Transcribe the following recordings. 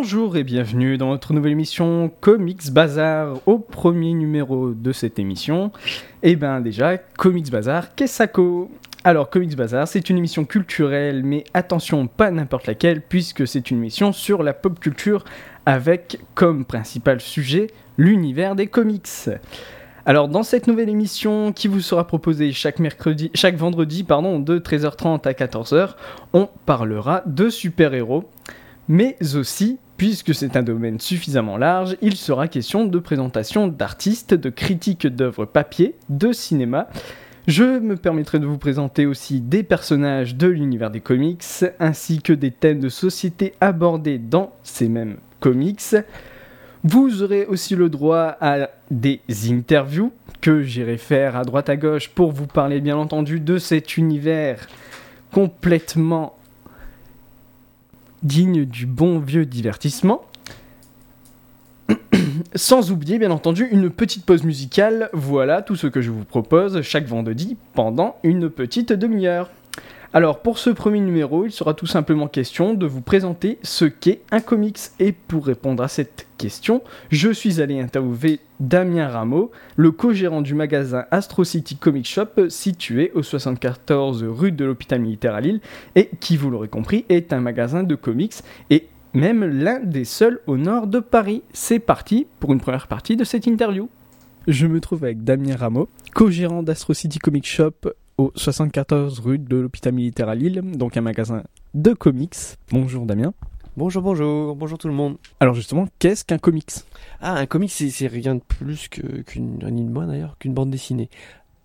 Bonjour et bienvenue dans notre nouvelle émission Comics Bazar au premier numéro de cette émission. Et ben déjà, Comics Bazar, qu'est-ce Alors Comics Bazar, c'est une émission culturelle, mais attention, pas n'importe laquelle, puisque c'est une émission sur la pop culture avec comme principal sujet l'univers des comics. Alors dans cette nouvelle émission qui vous sera proposée chaque mercredi, chaque vendredi pardon, de 13h30 à 14h, on parlera de super-héros mais aussi, puisque c'est un domaine suffisamment large, il sera question de présentation d'artistes, de critiques d'œuvres papier, de cinéma. Je me permettrai de vous présenter aussi des personnages de l'univers des comics, ainsi que des thèmes de société abordés dans ces mêmes comics. Vous aurez aussi le droit à des interviews que j'irai faire à droite à gauche pour vous parler bien entendu de cet univers complètement digne du bon vieux divertissement. Sans oublier bien entendu une petite pause musicale, voilà tout ce que je vous propose chaque vendredi pendant une petite demi-heure. Alors pour ce premier numéro, il sera tout simplement question de vous présenter ce qu'est un comics. Et pour répondre à cette question, je suis allé interviewer Damien Rameau, le co-gérant du magasin Astro City Comic Shop situé au 74 rue de l'hôpital militaire à Lille et qui, vous l'aurez compris, est un magasin de comics et même l'un des seuls au nord de Paris. C'est parti pour une première partie de cette interview. Je me trouve avec Damien Rameau, co-gérant d'Astro City Comic Shop au 74 rue de l'hôpital militaire à Lille, donc un magasin de comics. Bonjour Damien. Bonjour, bonjour, bonjour tout le monde. Alors justement, qu'est-ce qu'un comics? Ah, un comic, c'est rien de plus qu'une, de moins d'ailleurs, qu'une bande dessinée.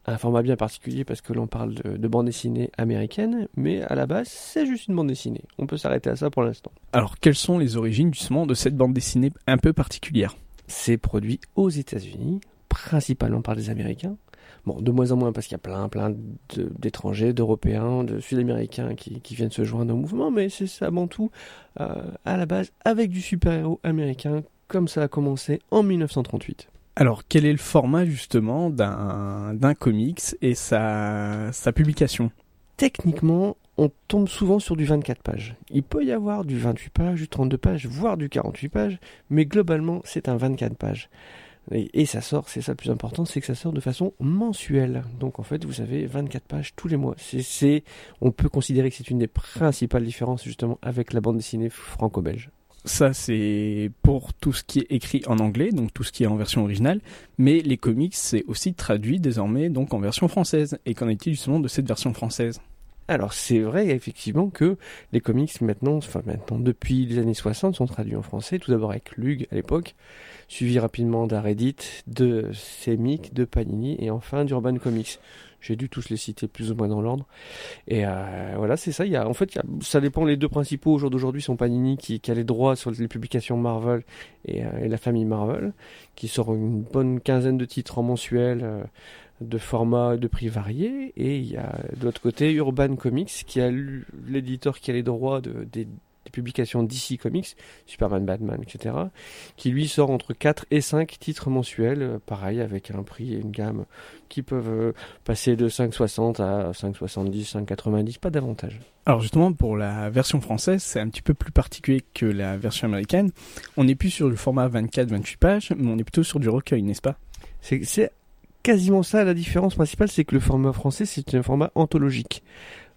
Un format bien particulier parce que l'on parle de, de bande dessinée américaine, mais à la base, c'est juste une bande dessinée. On peut s'arrêter à ça pour l'instant. Alors quelles sont les origines justement de cette bande dessinée un peu particulière? C'est produit aux États-Unis, principalement par des Américains. Bon, de moins en moins parce qu'il y a plein, plein d'étrangers, d'Européens, de Sud-Américains qui, qui viennent se joindre au mouvement, mais c'est avant tout euh, à la base avec du super-héros américain, comme ça a commencé en 1938. Alors quel est le format justement d'un d'un comics et sa, sa publication? Techniquement, on tombe souvent sur du 24 pages. Il peut y avoir du 28 pages, du 32 pages, voire du 48 pages, mais globalement, c'est un 24 pages. Et, ça sort, c'est ça le plus important, c'est que ça sort de façon mensuelle. Donc en fait, vous avez 24 pages tous les mois. C'est, on peut considérer que c'est une des principales différences justement avec la bande dessinée franco-belge. Ça c'est pour tout ce qui est écrit en anglais, donc tout ce qui est en version originale, mais les comics c'est aussi traduit désormais donc en version française. Et qu'en est-il justement de cette version française? Alors c'est vrai effectivement que les comics maintenant, enfin maintenant depuis les années 60 sont traduits en français, tout d'abord avec Lug à l'époque, suivi rapidement d'Aredit, de Semic, de Panini et enfin d'Urban Comics. J'ai dû tous les citer plus ou moins dans l'ordre. Et euh, voilà, c'est ça. Il y a, en fait, ça dépend. Les deux principaux au jour d'aujourd'hui sont Panini qui, qui a les droits sur les publications Marvel et, euh, et la famille Marvel, qui sort une bonne quinzaine de titres en mensuel. euh, de formats de prix variés et il y a de l'autre côté Urban Comics qui a l'éditeur qui a les droits de, des, des publications DC Comics, Superman, Batman, etc. qui lui sort entre 4 et 5 titres mensuels, euh, pareil avec un prix et une gamme qui peuvent euh, passer de 5,60 à 5,70, 5,90, pas davantage. Alors justement pour la version française c'est un petit peu plus particulier que la version américaine. On n'est plus sur le format 24-28 pages, mais on est plutôt sur du recueil, n'est-ce pas? C'est quasiment ça la différence principale, c'est que le format français c'est un format anthologique.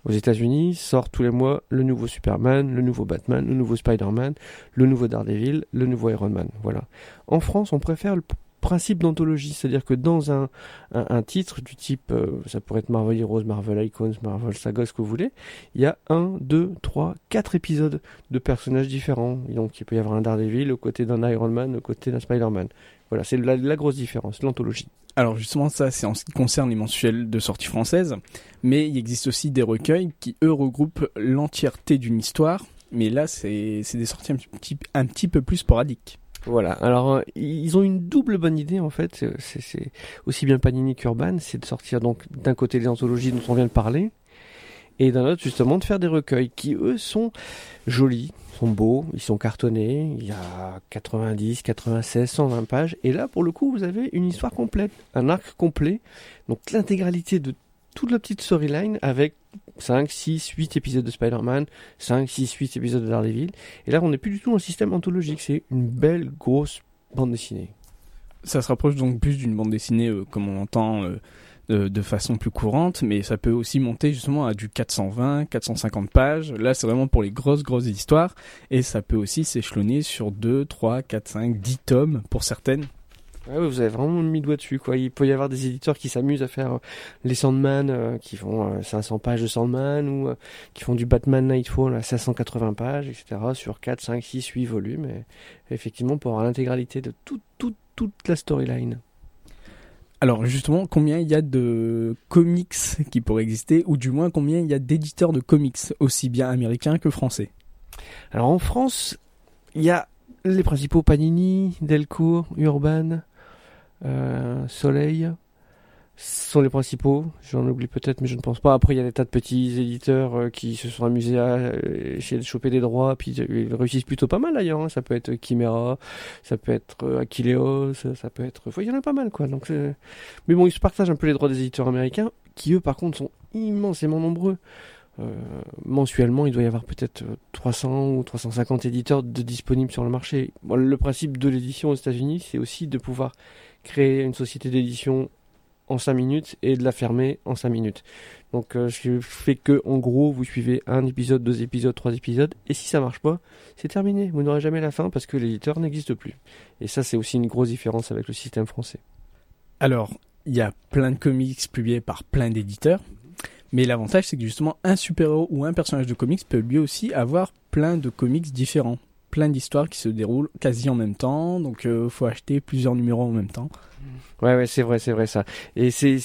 Aux États-Unis sort tous les mois le nouveau Superman, le nouveau Batman, le nouveau Spider-Man, le nouveau Daredevil, le nouveau Iron Man. Voilà. En France, on préfère le principe d'anthologie, c'est-à-dire que dans un, un, titre du type, euh, ça pourrait être Marvel Heroes, Marvel Icons, Marvel Saga, ce que vous voulez, il y a un, deux, trois, quatre épisodes de personnages différents. Donc il peut y avoir un Daredevil aux côtés d'un Iron Man, aux côtés d'un Spider-Man. Voilà, c'est la, la grosse différence, l'anthologie. Alors justement, ça c'est en ce qui concerne les mensuels de sortie française, mais il existe aussi des recueils qui, eux, regroupent l'entièreté d'une histoire, mais là c'est des sorties un petit, un petit peu plus sporadiques. Voilà. Alors, euh, ils ont une double bonne idée en fait. C'est c'est aussi bien Panini qu'Urban, c'est de sortir donc d'un côté les anthologies dont on vient de parler, et d'un autre justement de faire des recueils qui eux sont jolis, sont beaux, ils sont cartonnés. Il y a 90, 96, 120 pages, et là pour le coup vous avez une histoire complète, un arc complet, donc l'intégralité de toute la petite storyline avec 5, 6, 8 épisodes de Spider-Man, 5, 6, 8 épisodes de Daredevil. Et là, on n'est plus du tout le système anthologique. C'est une belle, grosse bande dessinée. Ça se rapproche donc plus d'une bande dessinée euh, comme on entend euh, de, façon plus courante, mais ça peut aussi monter justement à du 420, 450 pages. Là, c'est vraiment pour les grosses, grosses histoires, et ça peut aussi s'échelonner sur 2, 3, 4, 5, 10 tomes pour certaines. Ouais, vous avez vraiment mis le doigt dessus. Il peut y avoir des éditeurs qui s'amusent à faire euh, les Sandman, euh, qui font euh, 500 pages de Sandman, ou euh, qui font du Batman Nightfall à 580 pages, etc., sur 4, 5, 6, 8 volumes. Et, effectivement, pour avoir l'intégralité de toute, toute, toute la storyline. Alors justement, combien il y a de comics qui pourraient exister, ou du moins combien il y a d'éditeurs de comics, aussi bien américains que français? Alors en France, il y a les principaux Panini, Delcourt, Urban, euh, Soleil. Ce sont les principaux. J'en oublie peut-être, mais je ne pense pas. Après, il y a des tas de petits éditeurs euh, qui se sont amusés à euh, choper des droits, puis ils réussissent plutôt pas mal d'ailleurs. hein. Ça peut être Chimera, ça peut être euh, Achilleos, ça peut être. Il y en a pas mal, quoi. Donc, mais bon, ils se partagent un peu les droits des éditeurs américains, qui eux, par contre, sont immensément nombreux. Mensuellement, il doit y avoir peut-être euh, 300 ou 350 éditeurs de disponibles sur le marché. Le principe de l'édition aux États-Unis, c'est aussi de pouvoir créer une société d'édition en 5 minutes et de la fermer en 5 minutes. Donc, euh, qui fait que, en gros, vous suivez un épisode, deux épisodes, trois épisodes, et si ça marche pas, c'est terminé. Vous n'aurez jamais la fin parce que l'éditeur n'existe plus. Et ça, c'est aussi une grosse différence avec le système français. Alors, il y a plein de comics publiés par plein d'éditeurs, mais l'avantage c'est que justement un super-héros ou un personnage de comics peut lui aussi avoir plein de comics différents, plein d'histoires qui se déroulent quasi en même temps, donc euh, faut acheter plusieurs numéros en même temps. Ouais, ouais, c'est vrai, c'est vrai ça. Et c'est,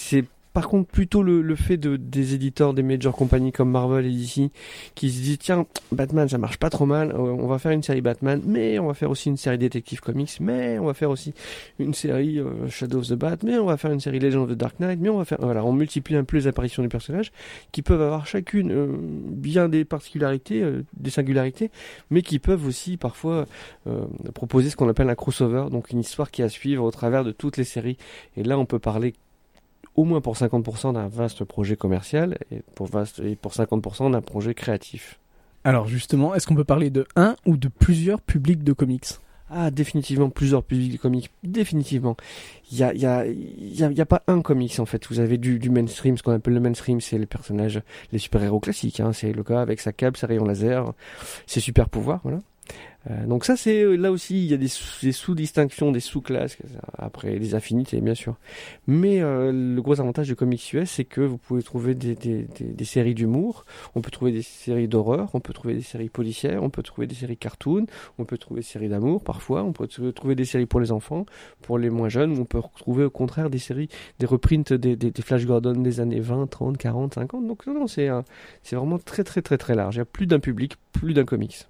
par contre plutôt le, fait de, des éditeurs des major compagnies comme Marvel et DC qui se disent tiens, Batman ça marche pas trop mal, euh, on va faire une série Batman, mais on va faire aussi une série Detective Comics, mais on va faire aussi une série euh, Shadow of the Bat, mais on va faire une série Legend of the Dark Knight, mais on va faire. Voilà, on multiplie un peu les apparitions des personnages qui peuvent avoir chacune euh, bien des particularités, des singularités, mais qui peuvent aussi parfois proposer ce qu'on appelle un crossover, donc une histoire qui est à suivre au travers de toutes les séries. Et là, on peut parler au moins pour 50% d'un vaste projet commercial et pour, vaste, et pour 50% d'un projet créatif. Alors justement, est-ce qu'on peut parler de un ou de plusieurs publics de comics? Ah, définitivement plusieurs publics comics, définitivement. Il y a, y, a, y, a, y a pas un comics en fait. Vous avez du, du mainstream, ce qu'on appelle le mainstream, c'est les personnages, les super-héros classiques. Hein. C'est le gars avec sa cape, ses rayons laser, ses super pouvoirs, voilà. Euh, donc ça c'est euh, là aussi il y a des, sous- des sous-distinctions, des sous-classes après les affinités bien sûr. Mais euh, le gros avantage du comics US c'est que vous pouvez trouver des, des, des, des séries d'humour, on peut trouver des séries d'horreur, on peut trouver des séries policières, on peut trouver des séries cartoon, on peut trouver des séries d'amour parfois, on peut trouver des séries pour les enfants, pour les moins jeunes, on peut retrouver au contraire des séries, des reprints des, des, des Flash Gordon des années 20, 30, 40, 50. Donc non, non c'est vraiment très très très très large. Il y a plus d'un public, plus d'un comics.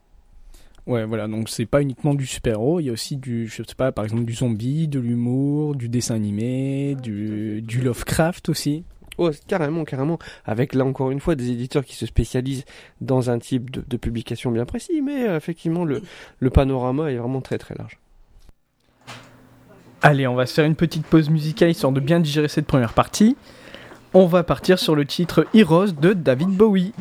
Ouais, voilà, donc c'est pas uniquement du super-héros, il y a aussi du, je sais pas, par exemple du zombie, de l'humour, du dessin animé, du, du Lovecraft aussi. Oh, carrément, carrément. Avec là encore une fois des éditeurs qui se spécialisent dans un type de, de publication bien précis, mais euh, effectivement le, le panorama est vraiment très très large. Allez, on va se faire une petite pause musicale histoire de bien digérer cette première partie. On va partir sur le titre Heroes de David Bowie.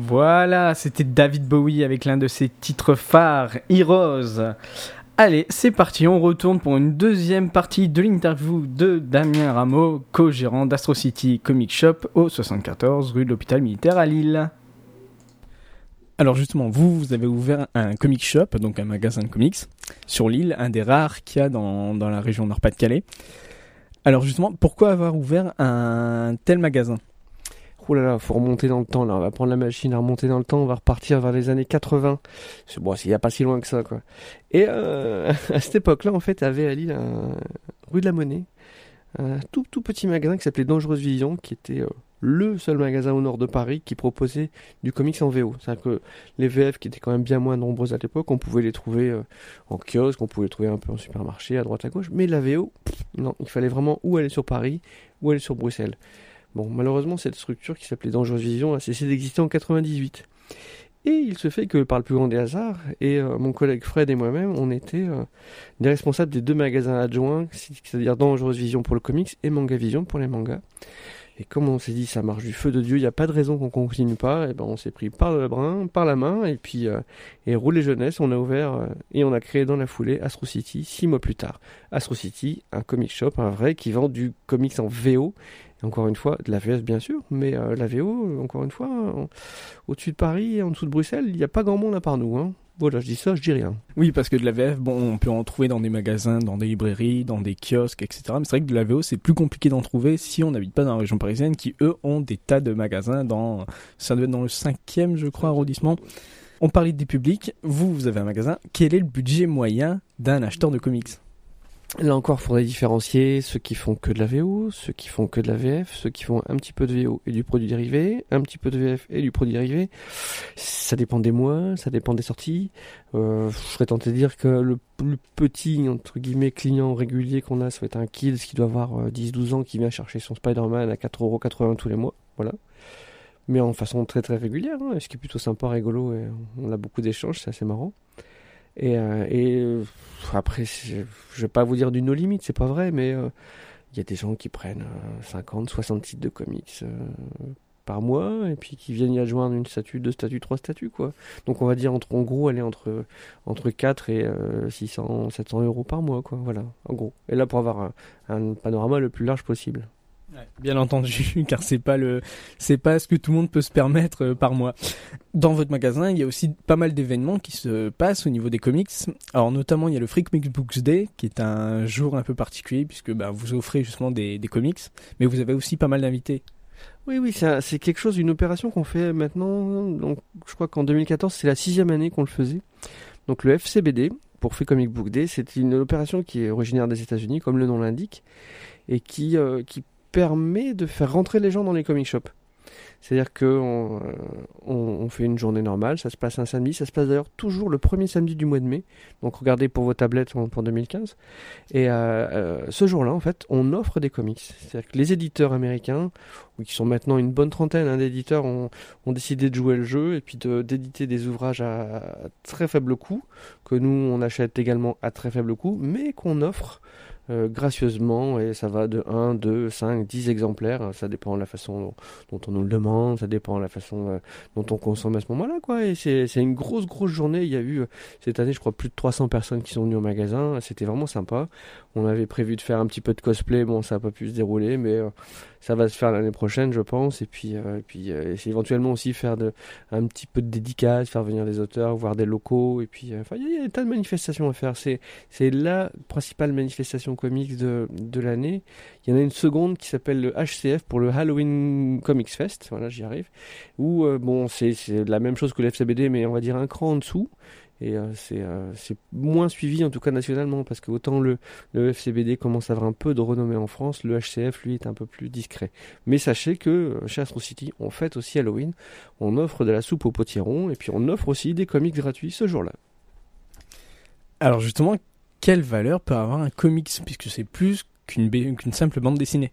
Voilà, c'était David Bowie avec l'un de ses titres phares, Heroes. Allez, c'est parti, on retourne pour une deuxième partie de l'interview de Damien Rameau, co-gérant d'Astro City Comic Shop au 74 rue de l'hôpital militaire à Lille. Alors justement, vous, vous avez ouvert un comic shop, donc un magasin de comics, sur l'île, un des rares qu'il y a dans, dans la région Nord-Pas-de-Calais. Alors justement, pourquoi avoir ouvert un tel magasin? Oh là là, faut remonter dans le temps là. On va prendre la machine à remonter dans le temps. On va repartir vers les années 80. C'est bon, il n'y a pas si loin que ça quoi. Et euh, à cette époque-là, en fait, avait à Lille, rue de la Monnaie, un tout petit magasin qui s'appelait Dangereuse Vision, qui était euh, le seul magasin au nord de Paris qui proposait du comics en VO. C'est-à-dire que les VF qui étaient quand même bien moins nombreuses à l'époque, on pouvait les trouver euh, en kiosque, on pouvait les trouver un peu en supermarché, à droite à gauche. Mais la VO, non, il fallait vraiment ou aller sur Paris ou aller sur Bruxelles. Malheureusement, cette structure qui s'appelait Dangereuse Vision a cessé d'exister en 98. Et il se fait que par le plus grand des hasards, et euh, mon collègue Fred et moi-même, on était euh, des responsables des deux magasins adjoints, c'est-à-dire Dangereuse Vision pour le comics et Manga Vision pour les mangas. Et comme on s'est dit ça marche du feu de Dieu, il n'y a pas de raison qu'on continue pas, et ben on s'est pris par le brin, par la main, et puis euh, et roulé jeunesse, on a ouvert et on a créé dans la foulée Astro City six mois plus tard. Astro City, un comic shop, un vrai qui vend du comics en VO. Encore une fois, de la VS bien sûr, mais euh, la VO, encore une fois, au-dessus de Paris en dessous de Bruxelles, il n'y a pas grand monde à part nous. Hein. Voilà, je dis ça, je dis rien. Oui, parce que de la VF, bon, on peut en trouver dans des magasins, dans des librairies, dans des kiosques, etc. Mais c'est vrai que de la VO, c'est plus compliqué d'en trouver si on n'habite pas dans la région parisienne, qui eux ont des tas de magasins dans, ça doit être dans le cinquième, je crois, arrondissement. On parlait des publics. Vous, vous avez un magasin. Quel est le budget moyen d'un acheteur de comics? Là encore, il faudrait différencier ceux qui font que de la VO, ceux qui font que de la VF, ceux qui font un petit peu de VO et du produit dérivé, un petit peu de VF et du produit dérivé. Ça dépend des mois, ça dépend des sorties. Euh, je serais tenté de dire que le plus petit, entre guillemets, client régulier qu'on a, ça va être un Kills qui doit avoir euh, 10-12 ans, qui vient chercher son Spider-Man à 4,80€ tous les mois. Voilà. Mais en façon très très régulière, hein, ce qui est plutôt sympa, rigolo, et on a beaucoup d'échanges, c'est assez marrant. Et, euh, euh, après, je vais pas vous dire du no limit, c'est pas vrai, mais euh, il y a des gens qui prennent euh, 50, 60 titres de comics euh, par mois et puis qui viennent y adjoindre une statue, deux statues, trois statues, quoi. Donc on va dire entre, en gros, aller entre, entre 4 et euh, 600, 700 euros par mois, quoi. Voilà, en gros. Et là, pour avoir un panorama le plus large possible. Bien entendu, car c'est pas le, c'est pas ce que tout le monde peut se permettre euh, par mois. Dans votre magasin, il y a aussi pas mal d'événements qui se passent au niveau des comics. Alors notamment, il y a le Free Comic Books Day, qui est un jour un peu particulier puisque bah, vous offrez justement des, des comics, mais vous avez aussi pas mal d'invités. Oui, oui, c'est quelque chose, une opération qu'on fait maintenant. Donc, je crois qu'en 2014, c'est la sixième année qu'on le faisait. Donc, le FCBD, pour Free Comic Book Day, c'est une opération qui est originaire des États-Unis, comme le nom l'indique, et qui, euh, qui permet de faire rentrer les gens dans les comic shops. C'est-à-dire que on, euh, fait une journée normale, ça se passe un samedi, ça se passe d'ailleurs toujours le premier samedi du mois de mai. Donc regardez pour vos tablettes pour 2015. Et euh, euh, ce jour-là, en fait, on offre des comics. C'est-à-dire que les éditeurs américains, qui sont maintenant une bonne trentaine hein, d'éditeurs, ont, décidé de jouer le jeu et puis d'éditer des ouvrages à, très faible coût, que nous on achète également à très faible coût, mais qu'on offre euh, gracieusement et ça va de 1, 2, 5, 10 exemplaires, ça dépend de la façon dont, on nous le demande, ça dépend de la façon euh, dont on consomme à ce moment-là quoi. Et c'est une grosse grosse journée, il y a eu euh, cette année je crois plus de 300 personnes qui sont venues au magasin, c'était vraiment sympa. On avait prévu de faire un petit peu de cosplay, bon ça n'a pas pu se dérouler mais ça va se faire l'année prochaine je pense et puis euh, et puis euh, éventuellement aussi faire de un petit peu de dédicaces, faire venir des auteurs, voir des locaux et puis euh, enfin il y, a- il y a des tas de manifestations à faire, c'est c'est la principale manifestation comics de, de l'année. Il y en a une seconde qui s'appelle le HCF pour le Halloween Comics Fest. Voilà, j'y arrive. Où, euh, bon, c'est c'est la même chose que le FCBD, mais on va dire un cran en dessous. Et euh, c'est euh, c'est moins suivi, en tout cas nationalement, parce que autant le, le FCBD commence à avoir un peu de renommée en France, le HCF, lui, est un peu plus discret. Mais sachez que euh, chez Astro City, on fête aussi Halloween. On offre de la soupe au potiron, et puis on offre aussi des comics gratuits ce jour-là. Alors justement, quelle valeur peut avoir un comics puisque c'est plus qu'une simple bande dessinée,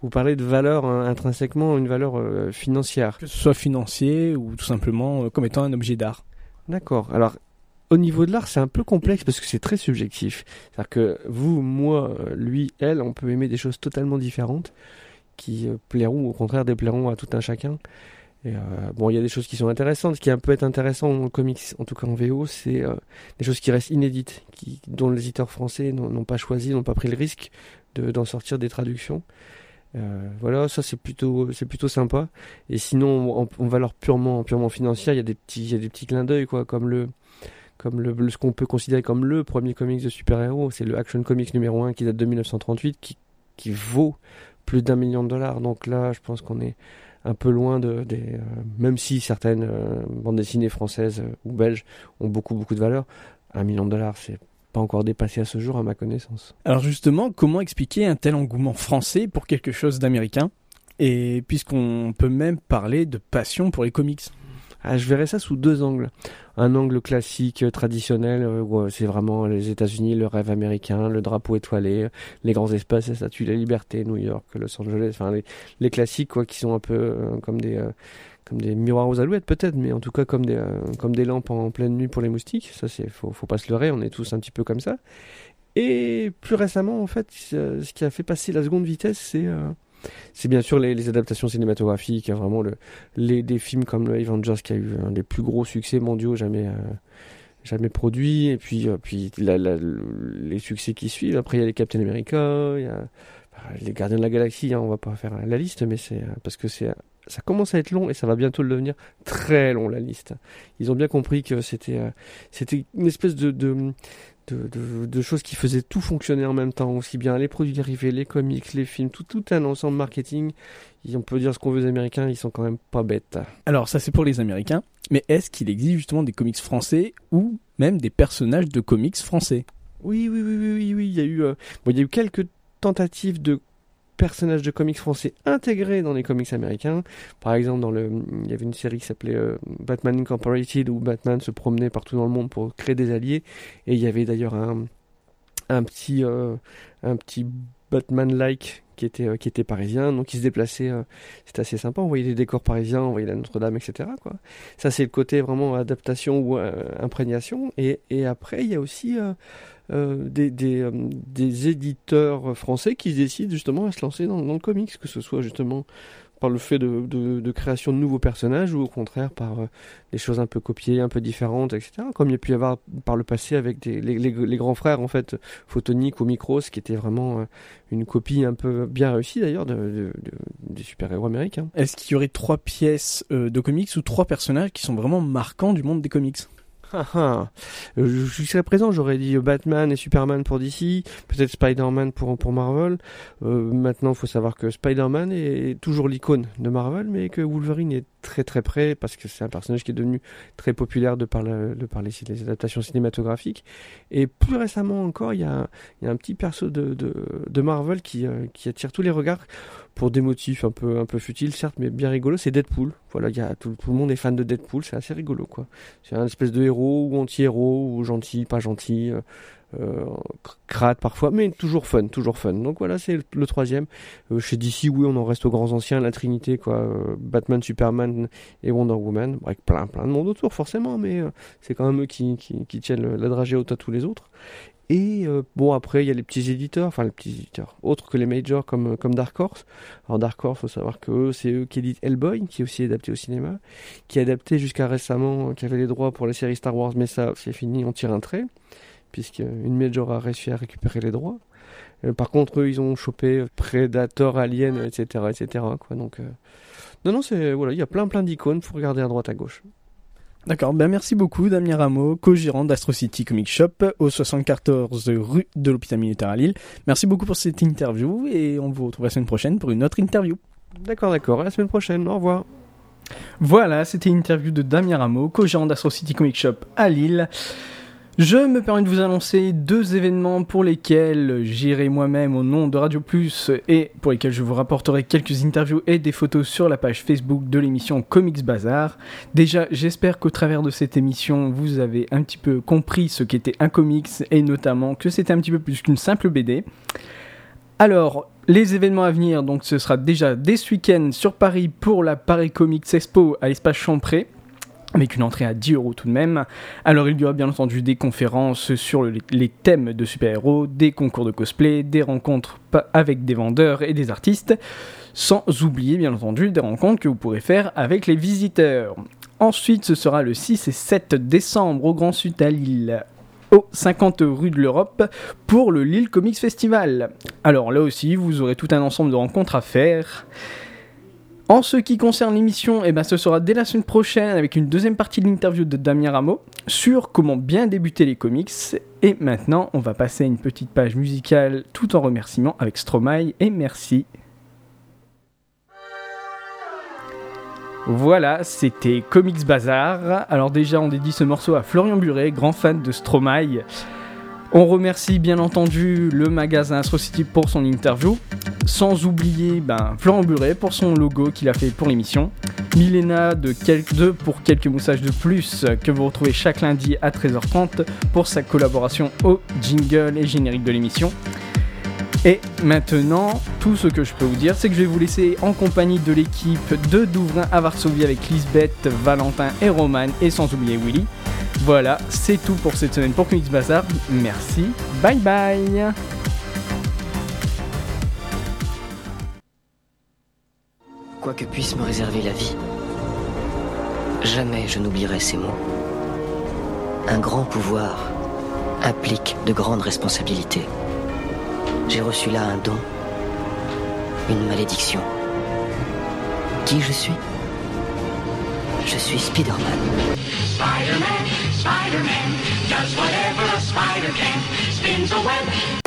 Vous parlez de valeur hein, intrinsèquement, une valeur euh, financière. que ce soit financier ou tout simplement euh, comme étant un objet d'art. D'accord. Alors, au niveau de l'art, c'est un peu complexe parce que c'est très subjectif. C'est-à-dire que vous, moi, lui, elle, on peut aimer des choses totalement différentes qui euh, plairont ou au contraire déplairont à tout un chacun. Euh, bon, il y a des choses qui sont intéressantes. Ce qui peut être intéressant en comics, en tout cas en VO, c'est euh, des choses qui restent inédites, dont les éditeurs français n'ont pas choisi, n'ont pas pris le risque de- d'en sortir des traductions. Euh, voilà, ça c'est plutôt, c'est plutôt sympa. Et sinon, en, valeur purement, purement financière, il y a des petits, il y a des petits clins d'œil, quoi, comme le, comme le, ce qu'on peut considérer comme le premier comics de super-héros, c'est le Action Comics numéro 1 qui date de 1938, qui, qui vaut plus d'un million de dollars. Donc là, je pense qu'on est un peu loin de, des, euh, même si certaines euh, bandes dessinées françaises ou belges ont beaucoup, beaucoup de valeur, un million de dollars, c'est pas encore dépassé à ce jour, à ma connaissance. Alors justement, comment expliquer un tel engouement français pour quelque chose d'américain? Et puisqu'on peut même parler de passion pour les comics. Ah, je verrais ça sous deux angles. Un angle classique, euh, traditionnel, euh, où euh, c'est vraiment les États-Unis, le rêve américain, le drapeau étoilé, les grands espaces, la statue de la liberté, New York, Los Angeles, enfin les, les classiques quoi, qui sont un peu euh, comme des euh, comme des miroirs aux alouettes peut-être, mais en tout cas comme des euh, comme des lampes en pleine nuit pour les moustiques. Ça c'est faut faut pas se leurrer, on est tous un petit peu comme ça. Et plus récemment en fait, ce qui a fait passer la seconde vitesse, c'est euh, bien sûr les, adaptations cinématographiques, hein, vraiment le, les, des films comme le Avengers qui a eu un des plus gros succès mondiaux jamais, euh, jamais produits, et puis, euh, puis les succès qui suivent. Après, il y a les Captain America, il y a les Gardiens de la Galaxie, hein, on va pas faire la liste, mais c'est parce que c'est ça commence à être long et ça va bientôt le devenir très long la liste. Ils ont bien compris que c'était euh, c'était une espèce de, de de, de, de choses qui faisaient tout fonctionner en même temps, aussi bien les produits dérivés, les comics, les films, tout, tout un ensemble marketing. Et on peut dire ce qu'on veut aux Américains, ils sont quand même pas bêtes. Alors ça c'est pour les Américains, mais est-ce qu'il existe justement des comics français ou même des personnages de comics français? Oui, oui, oui, oui, oui, oui. Il y a eu, euh, bon, il y a eu quelques tentatives de personnages de comics français intégrés dans les comics américains. Par exemple, dans le, il y avait une série qui s'appelait euh, Batman Incorporated où Batman se promenait partout dans le monde pour créer des alliés. Et il y avait d'ailleurs un, un petit, euh, petit Batman-like qui était, euh, qui était parisien, donc il se déplaçait. euh, C'était assez sympa. On voyait des décors parisiens, on voyait la Notre-Dame, etc. Quoi. Ça, c'est le côté vraiment adaptation ou imprégnation. Et, et après, il y a aussi euh, des, euh, des éditeurs français qui décident justement à se lancer dans, dans le comics, que ce soit justement par le fait de, création de nouveaux personnages ou au contraire par euh, des choses un peu copiées, un peu différentes, etc. Comme il y a pu y avoir par le passé avec les, grands frères, en fait, Photonique ou Micros, qui était vraiment une copie un peu bien réussie d'ailleurs de, de- de- des super-héros américains. Est-ce qu'il y aurait trois pièces de comics ou trois personnages qui sont vraiment marquants du monde des comics? Ah, ah. Euh, Jusqu'à présent, j'aurais dit euh, Batman et Superman pour DC, peut-être Spider-Man pour, pour Marvel. Euh, maintenant, il faut savoir que Spider-Man est toujours l'icône de Marvel, mais que Wolverine est très très près parce que c'est un personnage qui est devenu très populaire de par, le- les, adaptations cinématographiques. Et plus récemment encore, il y a, un petit perso de, de, Marvel euh, qui attire tous les regards pour des motifs un peu, un peu futiles, certes, mais bien rigolos. C'est Deadpool. Voilà, il y a, tout, le monde est fan de Deadpool, c'est assez rigolo, quoi. C'est un espèce de héros ou anti-héros ou gentil, pas gentil, euh, euh, cr- crade parfois, mais toujours fun, toujours fun. Donc voilà, c'est le, troisième. Euh, chez DC, oui, on en reste aux grands anciens, la Trinité, quoi. euh, Batman, Superman et Wonder Woman, avec plein, plein de monde autour, forcément, mais c'est quand même eux qui, qui, qui tiennent la dragée haute à tous les autres. Et euh, bon, après, il y a les petits éditeurs, enfin les petits éditeurs, autres que les majors comme, comme Dark Horse. Alors Dark Horse, faut savoir que c'est eux qui éditent Hellboy, qui est aussi adapté au cinéma, qui est adapté jusqu'à récemment, euh, qui avait les droits pour la série Star Wars, mais ça, c'est fini, on tire un trait, puisque une major a réussi à récupérer les droits. Euh, par contre, eux, ils ont chopé Predator, Alien, etc., etc. Quoi, donc, euh, non, non, c'est voilà, il y a plein, plein d'icônes. Faut regarder à droite, à gauche. D'accord, ben merci beaucoup Damien Rameau, co-gérant d'Astro City Comic Shop au 74 rue de l'hôpital militaire à Lille. Merci beaucoup pour cette interview et on vous retrouve la semaine prochaine pour une autre interview. D'accord, d'accord. À la semaine prochaine. Au revoir. Voilà, c'était une interview de Damien Rameau, co-gérant d'Astro City Comic Shop à Lille. Je me permets de vous annoncer deux événements pour lesquels j'irai moi-même au nom de Radio Plus et pour lesquels je vous rapporterai quelques interviews et des photos sur la page Facebook de l'émission Comics Bazar. Déjà, j'espère qu'au travers de cette émission, vous avez un petit peu compris ce qu'était un comics et notamment que c'était un petit peu plus qu'une simple BD. Alors, les événements à venir, donc ce sera déjà dès ce week-end sur Paris pour la Paris Comics Expo à l'espace Champré avec une entrée à 10 euros tout de même. Alors il y aura bien entendu des conférences sur le- les thèmes de super-héros, des concours de cosplay, des rencontres avec des vendeurs et des artistes. sans oublier bien entendu des rencontres que vous pourrez faire avec les visiteurs. Ensuite, ce sera le 6 et 7 décembre au Grand Sud à Lille, au 50 rue de l'Europe, pour le Lille Comics Festival. Alors là aussi, vous aurez tout un ensemble de rencontres à faire. En ce qui concerne l'émission, eh ben, ce sera dès la semaine prochaine avec une deuxième partie de l'interview de Damien Rameau sur comment bien débuter les comics. Et maintenant, on va passer à une petite page musicale tout en remerciement avec Stromae et merci. Voilà, c'était Comics Bazar. Alors déjà, on dédie ce morceau à Florian Buret, grand fan de Stromae. On remercie bien entendu le magasin Astro City pour son interview, sans oublier ben, Florent Buret pour son logo qu'il a fait pour l'émission, Milena de, pour quelques moussages de plus que vous retrouvez chaque lundi à 13h30 pour sa collaboration au jingle et générique de l'émission. Et maintenant, tout ce que je peux vous dire, c'est que je vais vous laisser en compagnie de l'équipe de Douvrin à Varsovie avec Lisbeth, Valentin et Roman, et sans oublier Willy. Voilà, c'est tout pour cette semaine pour Comics Bazar. Merci, bye bye Quoi que puisse me réserver la vie, jamais je n'oublierai ces mots. Un grand pouvoir implique de grandes responsabilités. J'ai reçu là un don, une malédiction. Qui je suis? Je suis Spider-Man. Spider-Man, Spider-Man, does whatever a spider can. Spins a web